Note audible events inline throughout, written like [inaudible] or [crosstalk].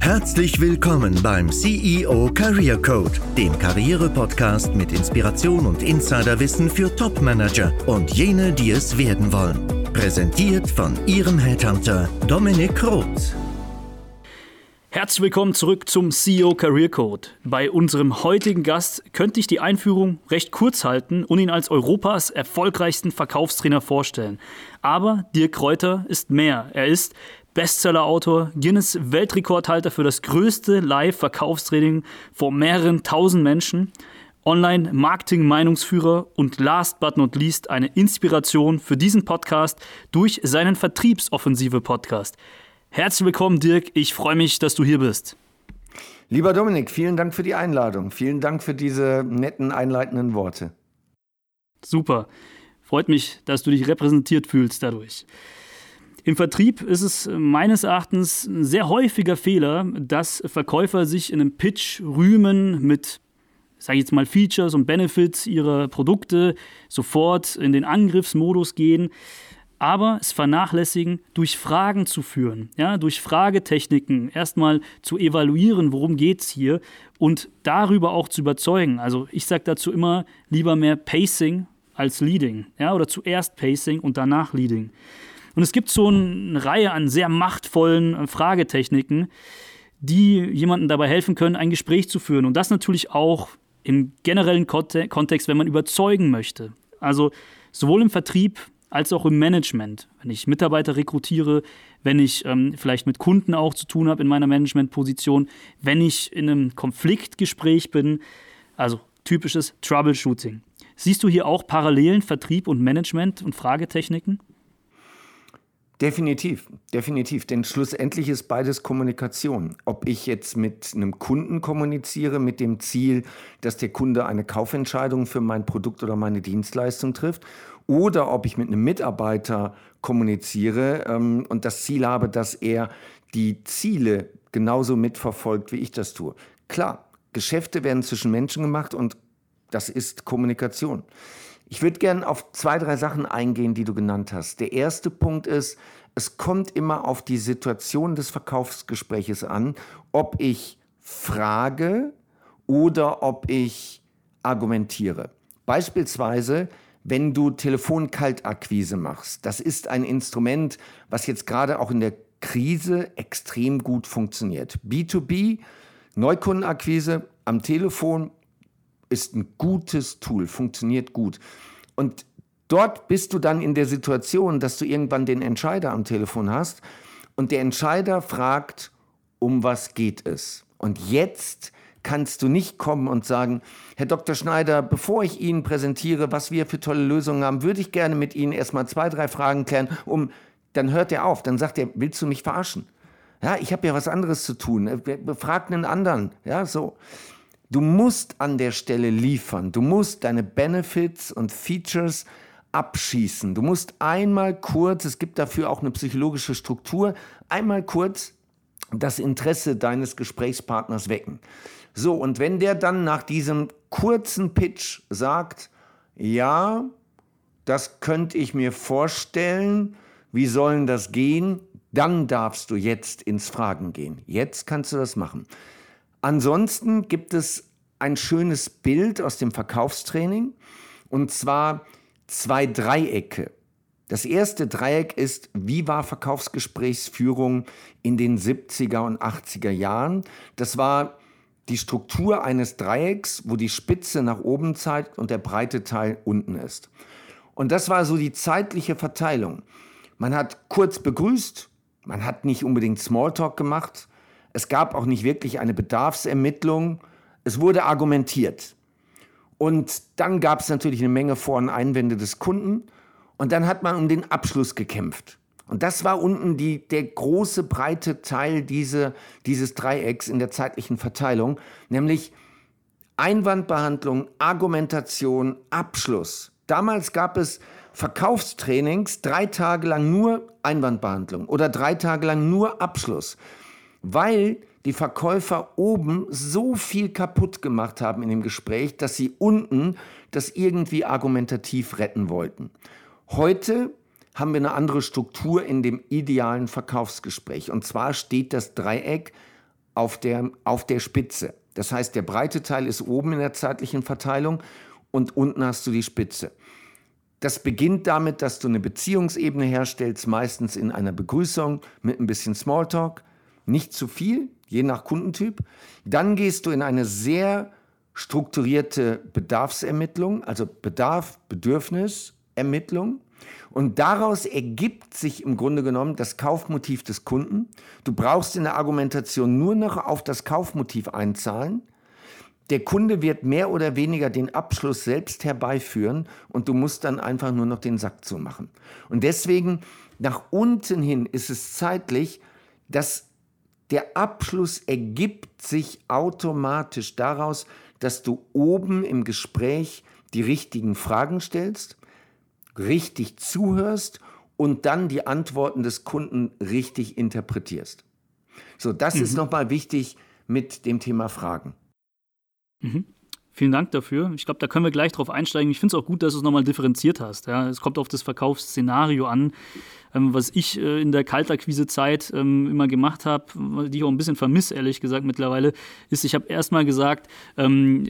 Herzlich willkommen beim CEO Career Code, dem Karriere-Podcast mit Inspiration und Insiderwissen für Topmanager und jene, die es werden wollen. Präsentiert von Ihrem Headhunter Dominik Roth. Herzlich willkommen zurück zum CEO Career Code. Bei unserem heutigen Gast könnte ich die Einführung recht kurz halten und ihn als Europas erfolgreichsten Verkaufstrainer vorstellen. Aber Dirk Kräuter ist mehr. Er ist Bestsellerautor, Guinness Weltrekordhalter für das größte Live-Verkaufstraining vor mehreren tausend Menschen, Online-Marketing-Meinungsführer und last but not least eine Inspiration für diesen Podcast durch seinen Vertriebsoffensive-Podcast. Herzlich willkommen, Dirk. Ich freue mich, dass du hier bist. Lieber Dominik, vielen Dank für die Einladung. Vielen Dank für diese netten einleitenden Worte. Super. Freut mich, dass du dich repräsentiert fühlst dadurch. Im Vertrieb ist es meines Erachtens ein sehr häufiger Fehler, dass Verkäufer sich in einem Pitch rühmen mit, sage ich jetzt mal, Features und Benefits ihrer Produkte, sofort in den Angriffsmodus gehen, aber es vernachlässigen, durch Fragen zu führen, ja, durch Fragetechniken erstmal zu evaluieren, worum geht es hier und darüber auch zu überzeugen. Also ich sage dazu immer lieber mehr Pacing als Leading, ja, oder zuerst Pacing und danach Leading. Und es gibt so eine Reihe an sehr machtvollen äh, Fragetechniken, die jemandem dabei helfen können, ein Gespräch zu führen. Und das natürlich auch im generellen Kontext, wenn man überzeugen möchte. Also sowohl im Vertrieb als auch im Management. Wenn ich Mitarbeiter rekrutiere, wenn ich ähm, vielleicht mit Kunden auch zu tun habe in meiner Managementposition, wenn ich in einem Konfliktgespräch bin. Also typisches Troubleshooting. Siehst du hier auch Parallelen Vertrieb und Management und Fragetechniken? Definitiv, definitiv. Denn schlussendlich ist beides Kommunikation. Ob ich jetzt mit einem Kunden kommuniziere mit dem Ziel, dass der Kunde eine Kaufentscheidung für mein Produkt oder meine Dienstleistung trifft, oder ob ich mit einem Mitarbeiter kommuniziere ähm, und das Ziel habe, dass er die Ziele genauso mitverfolgt, wie ich das tue. Klar, Geschäfte werden zwischen Menschen gemacht und das ist Kommunikation. Ich würde gerne auf zwei, drei Sachen eingehen, die du genannt hast. Der erste Punkt ist, es kommt immer auf die Situation des Verkaufsgespräches an, ob ich frage oder ob ich argumentiere. Beispielsweise, wenn du Telefonkaltakquise machst. Das ist ein Instrument, was jetzt gerade auch in der Krise extrem gut funktioniert. B2B, Neukundenakquise am Telefon ist ein gutes Tool, funktioniert gut. Und dort bist du dann in der Situation, dass du irgendwann den Entscheider am Telefon hast und der Entscheider fragt, um was geht es? Und jetzt kannst du nicht kommen und sagen, Herr Dr. Schneider, bevor ich Ihnen präsentiere, was wir für tolle Lösungen haben, würde ich gerne mit Ihnen erstmal zwei, drei Fragen klären, um dann hört er auf, dann sagt er, willst du mich verarschen? Ja, ich habe ja was anderes zu tun. Befragt einen anderen. Ja, so. Du musst an der Stelle liefern. Du musst deine Benefits und Features abschießen. Du musst einmal kurz, es gibt dafür auch eine psychologische Struktur, einmal kurz das Interesse deines Gesprächspartners wecken. So, und wenn der dann nach diesem kurzen Pitch sagt, ja, das könnte ich mir vorstellen, wie sollen das gehen, dann darfst du jetzt ins Fragen gehen. Jetzt kannst du das machen. Ansonsten gibt es ein schönes Bild aus dem Verkaufstraining und zwar zwei Dreiecke. Das erste Dreieck ist, wie war Verkaufsgesprächsführung in den 70er und 80er Jahren? Das war die Struktur eines Dreiecks, wo die Spitze nach oben zeigt und der breite Teil unten ist. Und das war so die zeitliche Verteilung. Man hat kurz begrüßt, man hat nicht unbedingt Smalltalk gemacht, es gab auch nicht wirklich eine Bedarfsermittlung. Es wurde argumentiert. Und dann gab es natürlich eine Menge Vor- und Einwände des Kunden. Und dann hat man um den Abschluss gekämpft. Und das war unten die, der große, breite Teil diese, dieses Dreiecks in der zeitlichen Verteilung, nämlich Einwandbehandlung, Argumentation, Abschluss. Damals gab es Verkaufstrainings, drei Tage lang nur Einwandbehandlung oder drei Tage lang nur Abschluss weil die Verkäufer oben so viel kaputt gemacht haben in dem Gespräch, dass sie unten das irgendwie argumentativ retten wollten. Heute haben wir eine andere Struktur in dem idealen Verkaufsgespräch. Und zwar steht das Dreieck auf der, auf der Spitze. Das heißt, der breite Teil ist oben in der zeitlichen Verteilung und unten hast du die Spitze. Das beginnt damit, dass du eine Beziehungsebene herstellst, meistens in einer Begrüßung mit ein bisschen Smalltalk. Nicht zu viel, je nach Kundentyp. Dann gehst du in eine sehr strukturierte Bedarfsermittlung, also Bedarf, Bedürfnis, Ermittlung. Und daraus ergibt sich im Grunde genommen das Kaufmotiv des Kunden. Du brauchst in der Argumentation nur noch auf das Kaufmotiv einzahlen. Der Kunde wird mehr oder weniger den Abschluss selbst herbeiführen und du musst dann einfach nur noch den Sack zumachen. Und deswegen nach unten hin ist es zeitlich, dass der Abschluss ergibt sich automatisch daraus, dass du oben im Gespräch die richtigen Fragen stellst richtig zuhörst und dann die Antworten des Kunden richtig interpretierst. So, das mhm. ist nochmal wichtig mit dem Thema Fragen. Mhm. Vielen Dank dafür. Ich glaube, da können wir gleich drauf einsteigen. Ich finde es auch gut, dass du es nochmal differenziert hast. Ja. Es kommt auf das Verkaufsszenario an. Ähm, was ich äh, in der Kaltakquise-Zeit ähm, immer gemacht habe, die ich auch ein bisschen vermisse, ehrlich gesagt, mittlerweile, ist, ich habe erstmal gesagt, ähm,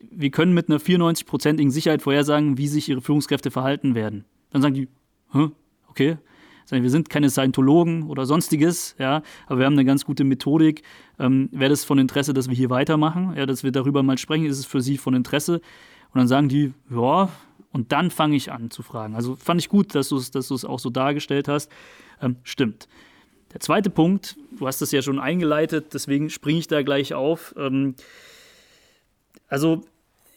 wir können mit einer 94-prozentigen Sicherheit vorhersagen, wie sich ihre Führungskräfte verhalten werden. Dann sagen die, Hä? okay, wir sind keine Scientologen oder sonstiges, ja, aber wir haben eine ganz gute Methodik. Ähm, Wäre das von Interesse, dass wir hier weitermachen, ja, dass wir darüber mal sprechen, ist es für Sie von Interesse? Und dann sagen die, ja, und dann fange ich an zu fragen. Also fand ich gut, dass du es dass auch so dargestellt hast. Ähm, stimmt. Der zweite Punkt, du hast es ja schon eingeleitet, deswegen springe ich da gleich auf. Ähm, also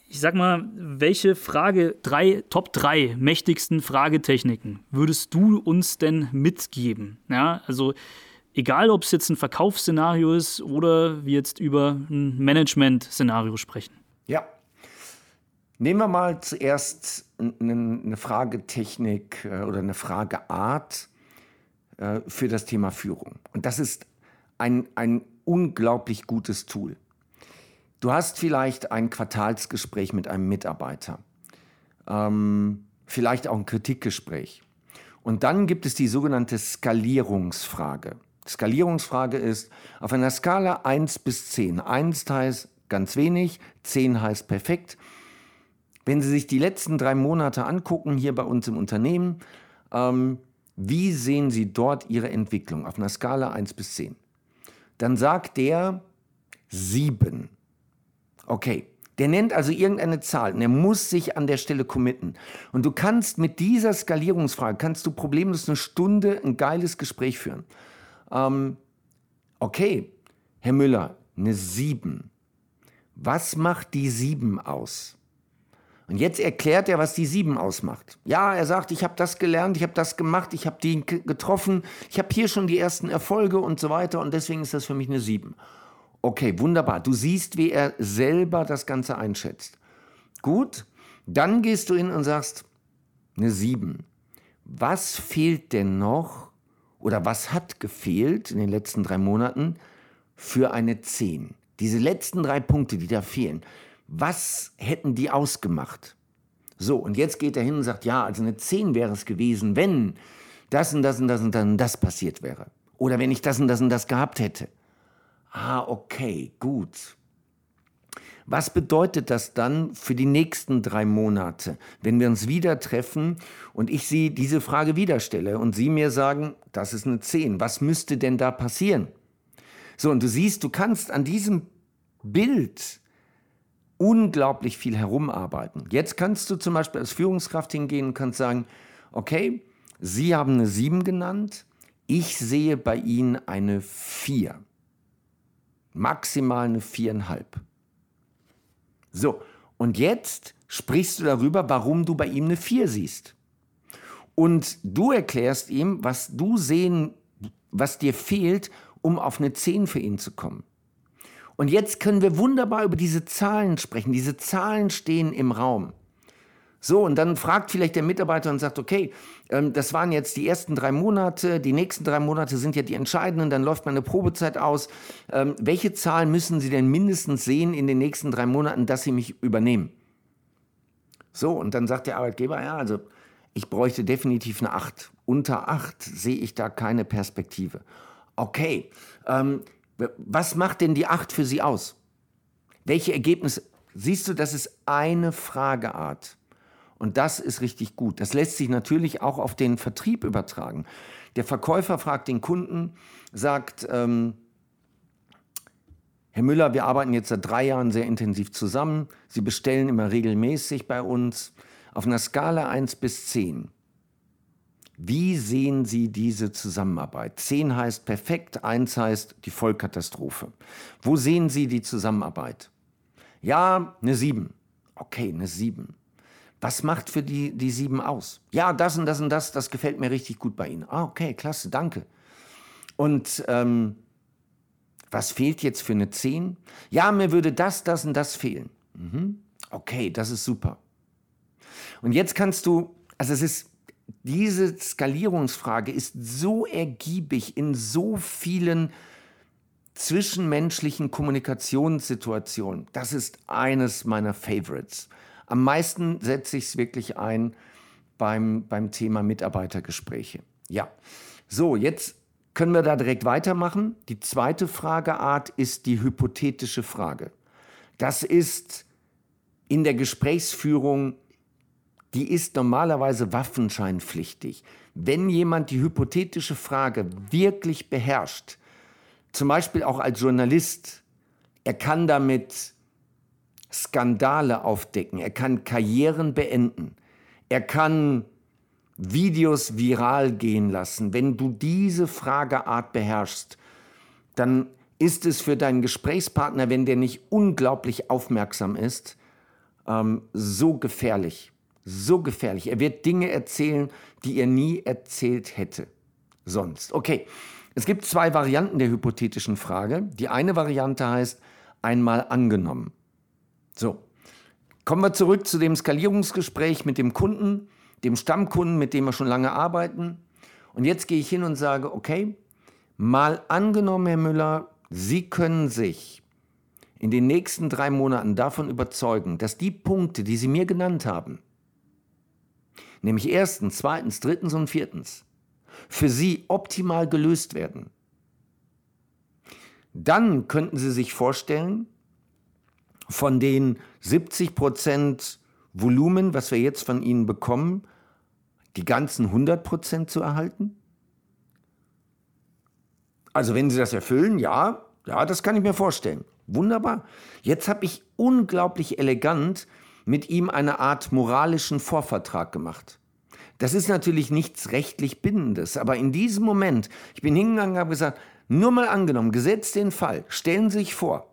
ich sag mal, welche Frage, drei, Top 3 mächtigsten Fragetechniken würdest du uns denn mitgeben? Ja, also egal, ob es jetzt ein Verkaufsszenario ist oder wir jetzt über ein Management-Szenario sprechen. Ja. Nehmen wir mal zuerst eine Fragetechnik äh, oder eine Frageart äh, für das Thema Führung. Und das ist ein, ein unglaublich gutes Tool. Du hast vielleicht ein Quartalsgespräch mit einem Mitarbeiter, ähm, vielleicht auch ein Kritikgespräch. Und dann gibt es die sogenannte Skalierungsfrage. Skalierungsfrage ist auf einer Skala 1 bis 10. 1 heißt ganz wenig, 10 heißt perfekt. Wenn Sie sich die letzten drei Monate angucken, hier bei uns im Unternehmen, ähm, wie sehen Sie dort Ihre Entwicklung auf einer Skala 1 bis 10? Dann sagt der 7. Okay. Der nennt also irgendeine Zahl und er muss sich an der Stelle committen. Und du kannst mit dieser Skalierungsfrage, kannst du problemlos eine Stunde ein geiles Gespräch führen. Ähm, okay, Herr Müller, eine 7. Was macht die 7 aus? Und jetzt erklärt er, was die 7 ausmacht. Ja, er sagt, ich habe das gelernt, ich habe das gemacht, ich habe die getroffen, ich habe hier schon die ersten Erfolge und so weiter und deswegen ist das für mich eine 7. Okay, wunderbar. Du siehst, wie er selber das Ganze einschätzt. Gut, dann gehst du hin und sagst, eine 7. Was fehlt denn noch oder was hat gefehlt in den letzten drei Monaten für eine 10? Diese letzten drei Punkte, die da fehlen, was hätten die ausgemacht? So, und jetzt geht er hin und sagt, ja, also eine 10 wäre es gewesen, wenn das und das und das und dann das passiert wäre. Oder wenn ich das und das und das gehabt hätte. Ah, okay, gut. Was bedeutet das dann für die nächsten drei Monate, wenn wir uns wieder treffen und ich Sie diese Frage wieder stelle und Sie mir sagen, das ist eine 10, was müsste denn da passieren? So, und du siehst, du kannst an diesem Bild unglaublich viel herumarbeiten. Jetzt kannst du zum Beispiel als Führungskraft hingehen und kannst sagen, okay, Sie haben eine 7 genannt, ich sehe bei Ihnen eine 4 maximal eine viereinhalb. So, und jetzt sprichst du darüber, warum du bei ihm eine vier siehst. Und du erklärst ihm, was du sehen, was dir fehlt, um auf eine 10 für ihn zu kommen. Und jetzt können wir wunderbar über diese Zahlen sprechen. Diese Zahlen stehen im Raum. So, und dann fragt vielleicht der Mitarbeiter und sagt, okay, ähm, das waren jetzt die ersten drei Monate, die nächsten drei Monate sind ja die entscheidenden, dann läuft meine Probezeit aus. Ähm, welche Zahlen müssen Sie denn mindestens sehen in den nächsten drei Monaten, dass Sie mich übernehmen? So, und dann sagt der Arbeitgeber, ja, also ich bräuchte definitiv eine 8. Unter 8 sehe ich da keine Perspektive. Okay, ähm, was macht denn die 8 für Sie aus? Welche Ergebnisse? Siehst du, das ist eine Frageart. Und das ist richtig gut. Das lässt sich natürlich auch auf den Vertrieb übertragen. Der Verkäufer fragt den Kunden, sagt, ähm, Herr Müller, wir arbeiten jetzt seit drei Jahren sehr intensiv zusammen. Sie bestellen immer regelmäßig bei uns. Auf einer Skala 1 bis 10. Wie sehen Sie diese Zusammenarbeit? 10 heißt perfekt, 1 heißt die Vollkatastrophe. Wo sehen Sie die Zusammenarbeit? Ja, eine 7. Okay, eine 7. Was macht für die, die 7 aus? Ja, das und das und das, das gefällt mir richtig gut bei Ihnen. Ah, okay, klasse, danke. Und ähm, was fehlt jetzt für eine 10? Ja, mir würde das, das und das fehlen. Mhm. Okay, das ist super. Und jetzt kannst du, also es ist, diese Skalierungsfrage ist so ergiebig in so vielen zwischenmenschlichen Kommunikationssituationen. Das ist eines meiner Favorites. Am meisten setze ich es wirklich ein beim, beim Thema Mitarbeitergespräche. Ja, so, jetzt können wir da direkt weitermachen. Die zweite Frageart ist die hypothetische Frage. Das ist in der Gesprächsführung, die ist normalerweise waffenscheinpflichtig. Wenn jemand die hypothetische Frage wirklich beherrscht, zum Beispiel auch als Journalist, er kann damit Skandale aufdecken, er kann Karrieren beenden, er kann Videos viral gehen lassen, wenn du diese Frageart beherrschst, dann ist es für deinen Gesprächspartner, wenn der nicht unglaublich aufmerksam ist, ähm, so gefährlich. So gefährlich. Er wird Dinge erzählen, die er nie erzählt hätte. Sonst. Okay. Es gibt zwei Varianten der hypothetischen Frage. Die eine Variante heißt einmal angenommen. So. Kommen wir zurück zu dem Skalierungsgespräch mit dem Kunden dem Stammkunden, mit dem wir schon lange arbeiten. Und jetzt gehe ich hin und sage, okay, mal angenommen, Herr Müller, Sie können sich in den nächsten drei Monaten davon überzeugen, dass die Punkte, die Sie mir genannt haben, nämlich erstens, zweitens, drittens und viertens, für Sie optimal gelöst werden. Dann könnten Sie sich vorstellen, von den 70 Prozent Volumen, was wir jetzt von Ihnen bekommen, die ganzen 100 Prozent zu erhalten? Also wenn Sie das erfüllen, ja, ja, das kann ich mir vorstellen. Wunderbar. Jetzt habe ich unglaublich elegant mit ihm eine Art moralischen Vorvertrag gemacht. Das ist natürlich nichts rechtlich Bindendes, aber in diesem Moment, ich bin hingegangen und habe gesagt, nur mal angenommen, gesetzt den Fall, stellen Sie sich vor,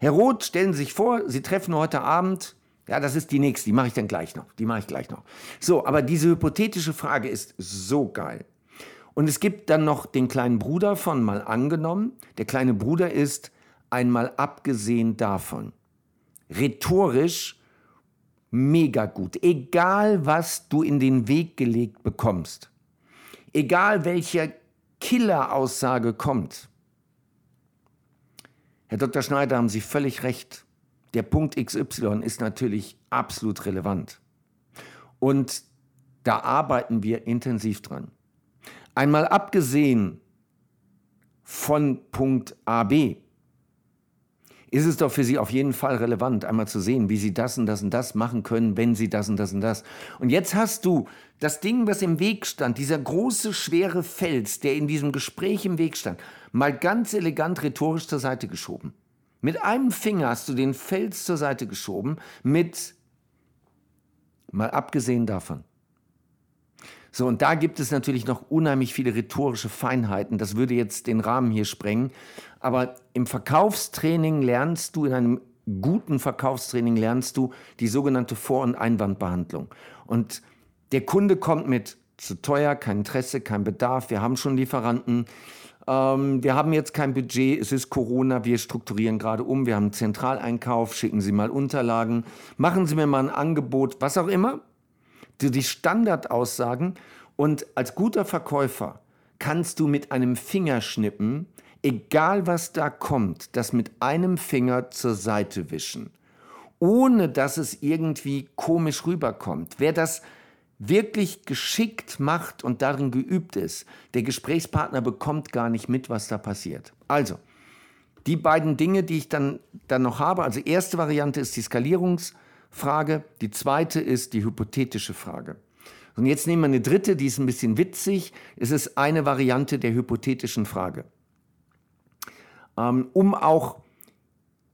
Herr Roth, stellen Sie sich vor, Sie treffen heute Abend, ja, das ist die nächste, die mache ich dann gleich noch, die mache ich gleich noch. So, aber diese hypothetische Frage ist so geil. Und es gibt dann noch den kleinen Bruder von mal angenommen. Der kleine Bruder ist einmal abgesehen davon. Rhetorisch mega gut. Egal, was du in den Weg gelegt bekommst. Egal, welche Killeraussage kommt. Herr Dr. Schneider, haben Sie völlig recht. Der Punkt XY ist natürlich absolut relevant. Und da arbeiten wir intensiv dran. Einmal abgesehen von Punkt AB, ist es doch für Sie auf jeden Fall relevant, einmal zu sehen, wie Sie das und das und das machen können, wenn Sie das und das und das. Und jetzt hast du das Ding, was im Weg stand, dieser große, schwere Fels, der in diesem Gespräch im Weg stand, mal ganz elegant rhetorisch zur Seite geschoben. Mit einem Finger hast du den Fels zur Seite geschoben, mit, mal abgesehen davon. So, und da gibt es natürlich noch unheimlich viele rhetorische Feinheiten. Das würde jetzt den Rahmen hier sprengen. Aber im Verkaufstraining lernst du, in einem guten Verkaufstraining lernst du die sogenannte Vor- und Einwandbehandlung. Und der Kunde kommt mit zu teuer, kein Interesse, kein Bedarf, wir haben schon Lieferanten, ähm, wir haben jetzt kein Budget, es ist Corona, wir strukturieren gerade um, wir haben einen Zentraleinkauf, schicken Sie mal Unterlagen, machen Sie mir mal ein Angebot, was auch immer. Die, die Standardaussagen und als guter Verkäufer kannst du mit einem Fingerschnippen egal was da kommt, das mit einem Finger zur Seite wischen. ohne dass es irgendwie komisch rüberkommt. Wer das wirklich geschickt macht und darin geübt ist, der Gesprächspartner bekommt gar nicht mit, was da passiert. Also, die beiden Dinge, die ich dann, dann noch habe, also erste Variante ist die Skalierungsfrage, die zweite ist die hypothetische Frage. Und jetzt nehmen wir eine dritte, die ist ein bisschen witzig. Es ist eine Variante der hypothetischen Frage. Ähm, um auch,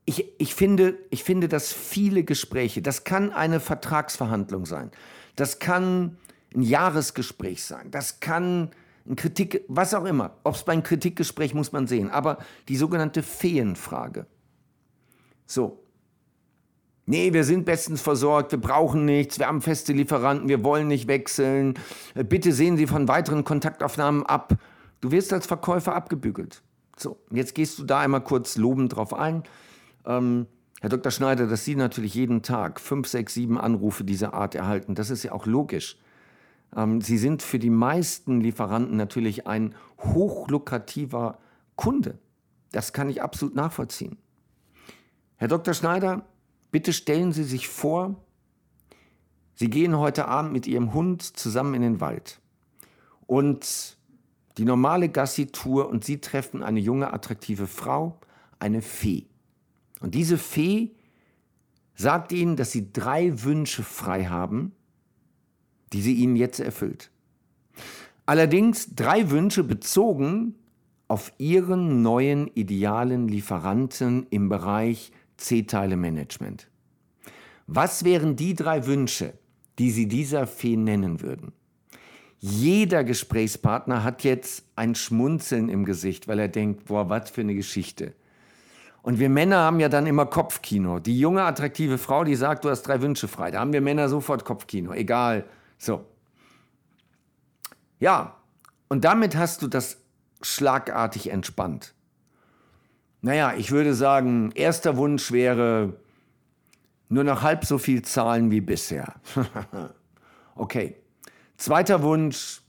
ich, ich, finde, ich finde, dass viele Gespräche, das kann eine Vertragsverhandlung sein, das kann ein Jahresgespräch sein, das kann ein Kritik, was auch immer. Ob es beim Kritikgespräch muss man sehen. Aber die sogenannte Feenfrage. So. Nee, wir sind bestens versorgt, wir brauchen nichts, wir haben feste Lieferanten, wir wollen nicht wechseln. Bitte sehen Sie von weiteren Kontaktaufnahmen ab. Du wirst als Verkäufer abgebügelt. So, jetzt gehst du da einmal kurz lobend drauf ein. Ähm, Herr Dr. Schneider, dass Sie natürlich jeden Tag fünf, sechs, sieben Anrufe dieser Art erhalten, das ist ja auch logisch. Ähm, Sie sind für die meisten Lieferanten natürlich ein hochlukrativer Kunde. Das kann ich absolut nachvollziehen. Herr Dr. Schneider, bitte stellen Sie sich vor, Sie gehen heute Abend mit Ihrem Hund zusammen in den Wald und die normale Gassi-Tour und Sie treffen eine junge, attraktive Frau, eine Fee. Und diese Fee sagt Ihnen, dass Sie drei Wünsche frei haben, die sie ihnen jetzt erfüllt. Allerdings drei Wünsche bezogen auf ihren neuen idealen Lieferanten im Bereich C-Teile-Management. Was wären die drei Wünsche, die Sie dieser Fee nennen würden? Jeder Gesprächspartner hat jetzt ein Schmunzeln im Gesicht, weil er denkt, boah, was für eine Geschichte. Und wir Männer haben ja dann immer Kopfkino. Die junge, attraktive Frau, die sagt, du hast drei Wünsche frei. Da haben wir Männer sofort Kopfkino. Egal, so. Ja, und damit hast du das schlagartig entspannt. Naja, ich würde sagen, erster Wunsch wäre nur noch halb so viel zahlen wie bisher. [laughs] okay. Zweiter Wunsch,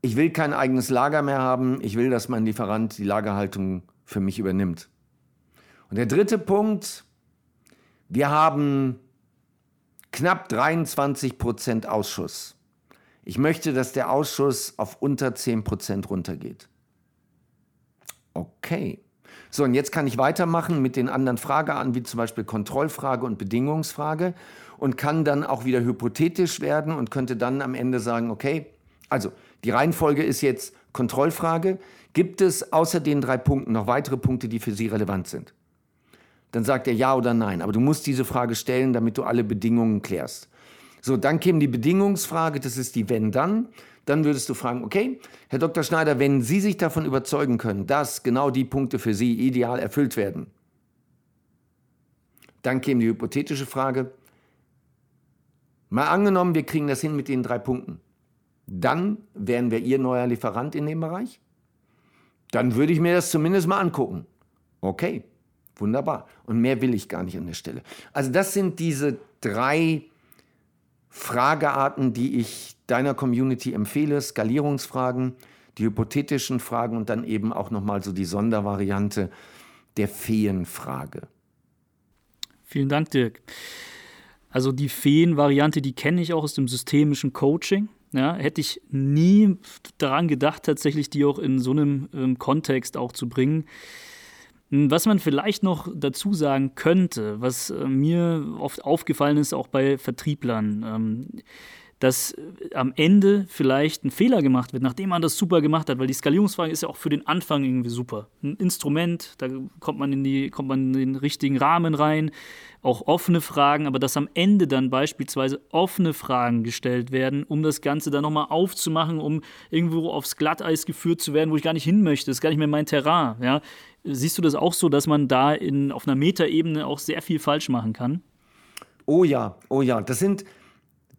ich will kein eigenes Lager mehr haben, ich will, dass mein Lieferant die Lagerhaltung für mich übernimmt. Und der dritte Punkt, wir haben knapp 23 Prozent Ausschuss. Ich möchte, dass der Ausschuss auf unter 10 Prozent runtergeht. Okay. So, und jetzt kann ich weitermachen mit den anderen Fragearten, wie zum Beispiel Kontrollfrage und Bedingungsfrage und kann dann auch wieder hypothetisch werden und könnte dann am Ende sagen, okay, also die Reihenfolge ist jetzt Kontrollfrage. Gibt es außer den drei Punkten noch weitere Punkte, die für Sie relevant sind? Dann sagt er ja oder nein. Aber du musst diese Frage stellen, damit du alle Bedingungen klärst. So, dann käme die Bedingungsfrage, das ist die Wenn-Dann. Dann würdest du fragen, okay, Herr Dr. Schneider, wenn Sie sich davon überzeugen können, dass genau die Punkte für Sie ideal erfüllt werden, dann käme die hypothetische Frage, mal angenommen, wir kriegen das hin mit den drei Punkten. Dann wären wir Ihr neuer Lieferant in dem Bereich? Dann würde ich mir das zumindest mal angucken. Okay, Wunderbar. Und mehr will ich gar nicht an der Stelle. Also das sind diese drei Fragearten, die ich deiner Community empfehle. Skalierungsfragen, die hypothetischen Fragen und dann eben auch nochmal so die Sondervariante der Feenfrage. Vielen Dank, Dirk. Also die Feenvariante, die kenne ich auch aus dem systemischen Coaching. Ja, hätte ich nie daran gedacht, tatsächlich die auch in so einem ähm, Kontext auch zu bringen. Was man vielleicht noch dazu sagen könnte, was äh, mir oft aufgefallen ist, auch bei Vertrieblern, ähm, dass äh, am Ende vielleicht ein Fehler gemacht wird, nachdem man das super gemacht hat, weil die Skalierungsfrage ist ja auch für den Anfang irgendwie super. Ein Instrument, da kommt man in, die, kommt man in den richtigen Rahmen rein, auch offene Fragen, aber dass am Ende dann beispielsweise offene Fragen gestellt werden, um das Ganze dann nochmal aufzumachen, um irgendwo aufs Glatteis geführt zu werden, wo ich gar nicht hin möchte. Das ist gar nicht mehr mein Terrain. Ja? Siehst du das auch so, dass man da in, auf einer Metaebene auch sehr viel falsch machen kann? Oh ja, oh ja. Das sind,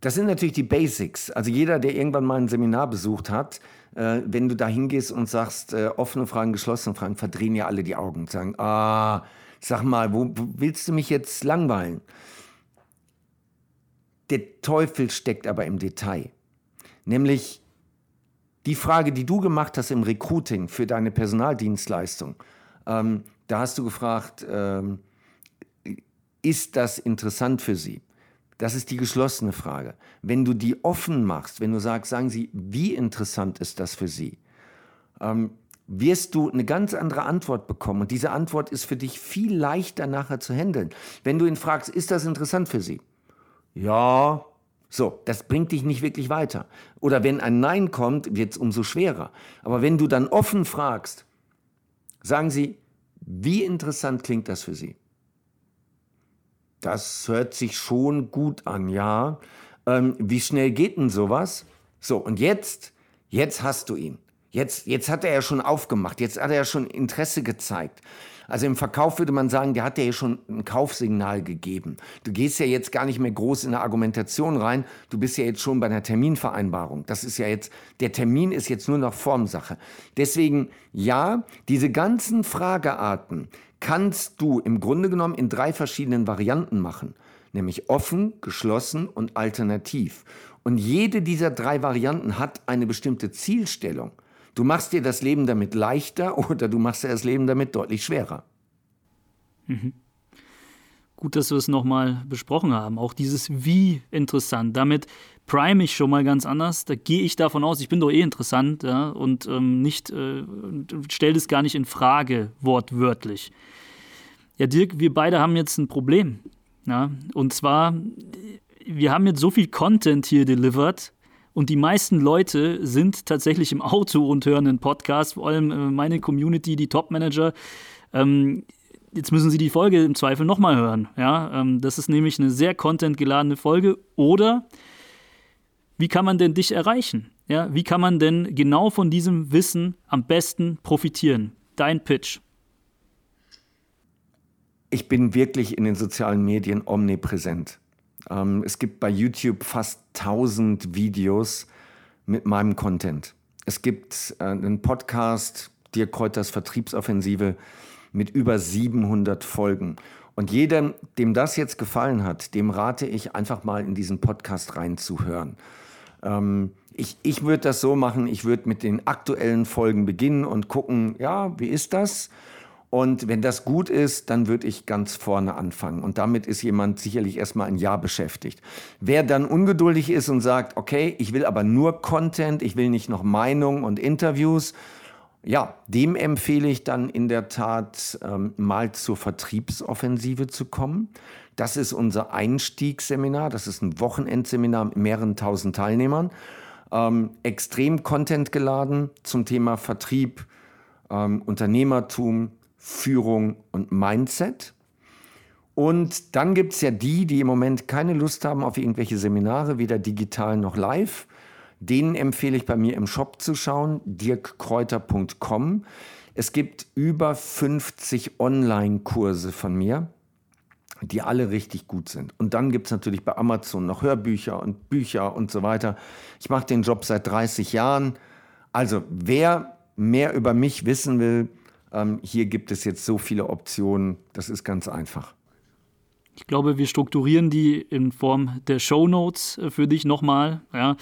das sind natürlich die Basics. Also jeder, der irgendwann mal ein Seminar besucht hat, äh, wenn du da hingehst und sagst, äh, offene Fragen, geschlossene Fragen, verdrehen ja alle die Augen und sagen, ah, sag mal, wo, willst du mich jetzt langweilen? Der Teufel steckt aber im Detail. Nämlich die Frage, die du gemacht hast im Recruiting für deine Personaldienstleistung. Ähm, da hast du gefragt, ähm, ist das interessant für Sie? Das ist die geschlossene Frage. Wenn du die offen machst, wenn du sagst, sagen Sie, wie interessant ist das für Sie, ähm, wirst du eine ganz andere Antwort bekommen. Und diese Antwort ist für dich viel leichter nachher zu handeln. Wenn du ihn fragst, ist das interessant für Sie? Ja. So, das bringt dich nicht wirklich weiter. Oder wenn ein Nein kommt, wird es umso schwerer. Aber wenn du dann offen fragst, sagen Sie, wie interessant klingt das für Sie? Das hört sich schon gut an, ja. Ähm, wie schnell geht denn sowas? So, und jetzt, jetzt hast du ihn. Jetzt, jetzt hat er ja schon aufgemacht, jetzt hat er ja schon Interesse gezeigt. Also im Verkauf würde man sagen, der hat ja schon ein Kaufsignal gegeben. Du gehst ja jetzt gar nicht mehr groß in eine Argumentation rein, du bist ja jetzt schon bei einer Terminvereinbarung. Das ist ja jetzt, der Termin ist jetzt nur noch Formsache. Deswegen, ja, diese ganzen Fragearten kannst du im Grunde genommen in drei verschiedenen Varianten machen. Nämlich offen, geschlossen und alternativ. Und jede dieser drei Varianten hat eine bestimmte Zielstellung. Du machst dir das Leben damit leichter [laughs] oder du machst dir das Leben damit deutlich schwerer. Mhm. Gut, dass wir es nochmal besprochen haben. Auch dieses Wie interessant. Damit prime ich schon mal ganz anders. Da gehe ich davon aus, ich bin doch eh interessant ja, und ähm, nicht, äh, stell das gar nicht in Frage, wortwörtlich. Ja, Dirk, wir beide haben jetzt ein Problem. Ja, und zwar, wir haben jetzt so viel Content hier delivered, und die meisten Leute sind tatsächlich im Auto und hören einen Podcast, vor allem äh, meine Community, die Top-Manager. Ähm, jetzt müssen sie die Folge im Zweifel nochmal hören. Ja? Ähm, das ist nämlich eine sehr contentgeladene Folge. Oder wie kann man denn dich erreichen? Ja? Wie kann man denn genau von diesem Wissen am besten profitieren? Dein Pitch. Ich bin wirklich in den sozialen Medien omnipräsent. Ähm, es gibt bei YouTube fast 1000 Videos mit meinem Content. Es gibt äh, einen Podcast, Dirk Kräuters Vertriebsoffensive, mit über 700 Folgen. Und jedem, dem das jetzt gefallen hat, dem rate ich einfach mal in diesen Podcast reinzuhören. Ähm, ich ich würde das so machen, ich würde mit den aktuellen Folgen beginnen und gucken, ja, wie ist das? Und wenn das gut ist, dann würde ich ganz vorne anfangen. Und damit ist jemand sicherlich erstmal ein Jahr beschäftigt. Wer dann ungeduldig ist und sagt, okay, ich will aber nur Content, ich will nicht noch Meinung und Interviews, ja, dem empfehle ich dann in der Tat ähm, mal zur Vertriebsoffensive zu kommen. Das ist unser Einstiegsseminar. Das ist ein Wochenendseminar mit mehreren tausend Teilnehmern. Ähm, extrem Content geladen zum Thema Vertrieb, ähm, Unternehmertum, Führung und Mindset. Und dann gibt es ja die, die im Moment keine Lust haben auf irgendwelche Seminare, weder digital noch live. Denen empfehle ich bei mir im Shop zu schauen, dirkkräuter.com. Es gibt über 50 Online-Kurse von mir, die alle richtig gut sind. Und dann gibt es natürlich bei Amazon noch Hörbücher und Bücher und so weiter. Ich mache den Job seit 30 Jahren. Also wer mehr über mich wissen will, ähm, hier gibt es jetzt so viele Optionen, das ist ganz einfach. Ich glaube, wir strukturieren die in Form der Show Notes äh, für dich nochmal. Ja.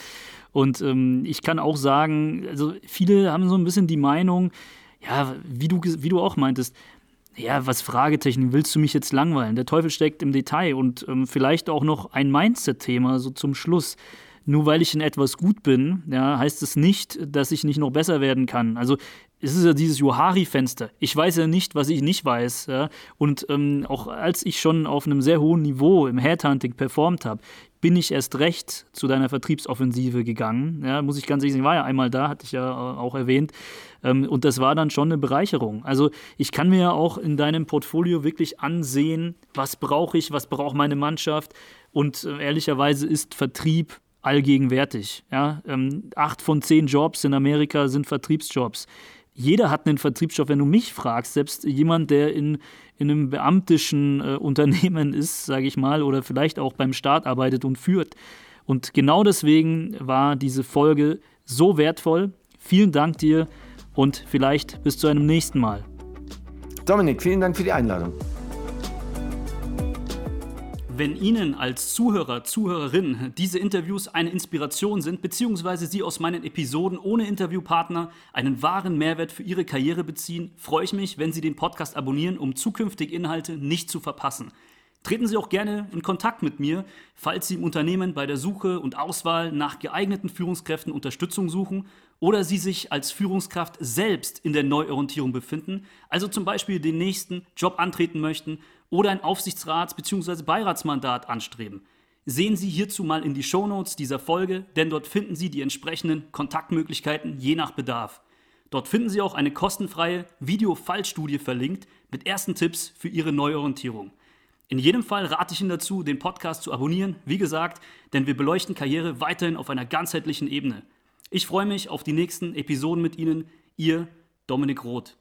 Und ähm, ich kann auch sagen, also viele haben so ein bisschen die Meinung, ja, wie du, wie du auch meintest, ja, was Fragetechnik, willst du mich jetzt langweilen? Der Teufel steckt im Detail und ähm, vielleicht auch noch ein Mindset-Thema so zum Schluss. Nur weil ich in etwas gut bin, ja, heißt es nicht, dass ich nicht noch besser werden kann. Also es ist ja dieses Johari-Fenster. Ich weiß ja nicht, was ich nicht weiß. Ja? Und ähm, auch als ich schon auf einem sehr hohen Niveau im Headhunting performt habe, bin ich erst recht zu deiner Vertriebsoffensive gegangen. Ja, muss ich ganz ehrlich sagen, war ja einmal da, hatte ich ja äh, auch erwähnt. Ähm, und das war dann schon eine Bereicherung. Also ich kann mir ja auch in deinem Portfolio wirklich ansehen, was brauche ich, was braucht meine Mannschaft. Und äh, ehrlicherweise ist Vertrieb allgegenwärtig. Ja? Ähm, acht von zehn Jobs in Amerika sind Vertriebsjobs jeder hat einen Vertriebsjob, wenn du mich fragst. Selbst jemand, der in, in einem beamtischen äh, Unternehmen ist, sage ich mal, oder vielleicht auch beim Staat arbeitet und führt. Und genau deswegen war diese Folge so wertvoll. Vielen Dank dir und vielleicht bis zu einem nächsten Mal. Dominik, vielen Dank für die Einladung. Wenn Ihnen als Zuhörer, Zuhörerin diese Interviews eine Inspiration sind, beziehungsweise Sie aus meinen Episoden ohne Interviewpartner einen wahren Mehrwert für Ihre Karriere beziehen, freue ich mich, wenn Sie den Podcast abonnieren, um zukünftige Inhalte nicht zu verpassen. Treten Sie auch gerne in Kontakt mit mir, falls Sie im Unternehmen bei der Suche und Auswahl nach geeigneten Führungskräften Unterstützung suchen oder Sie sich als Führungskraft selbst in der Neuorientierung befinden, also zum Beispiel den nächsten Job antreten möchten oder ein Aufsichtsrats- bzw. Beiratsmandat anstreben. Sehen Sie hierzu mal in die Shownotes dieser Folge, denn dort finden Sie die entsprechenden Kontaktmöglichkeiten je nach Bedarf. Dort finden Sie auch eine kostenfreie Video-Fallstudie verlinkt mit ersten Tipps für Ihre Neuorientierung. In jedem Fall rate ich Ihnen dazu, den Podcast zu abonnieren, wie gesagt, denn wir beleuchten Karriere weiterhin auf einer ganzheitlichen Ebene. Ich freue mich auf die nächsten Episoden mit Ihnen, Ihr Dominik Roth.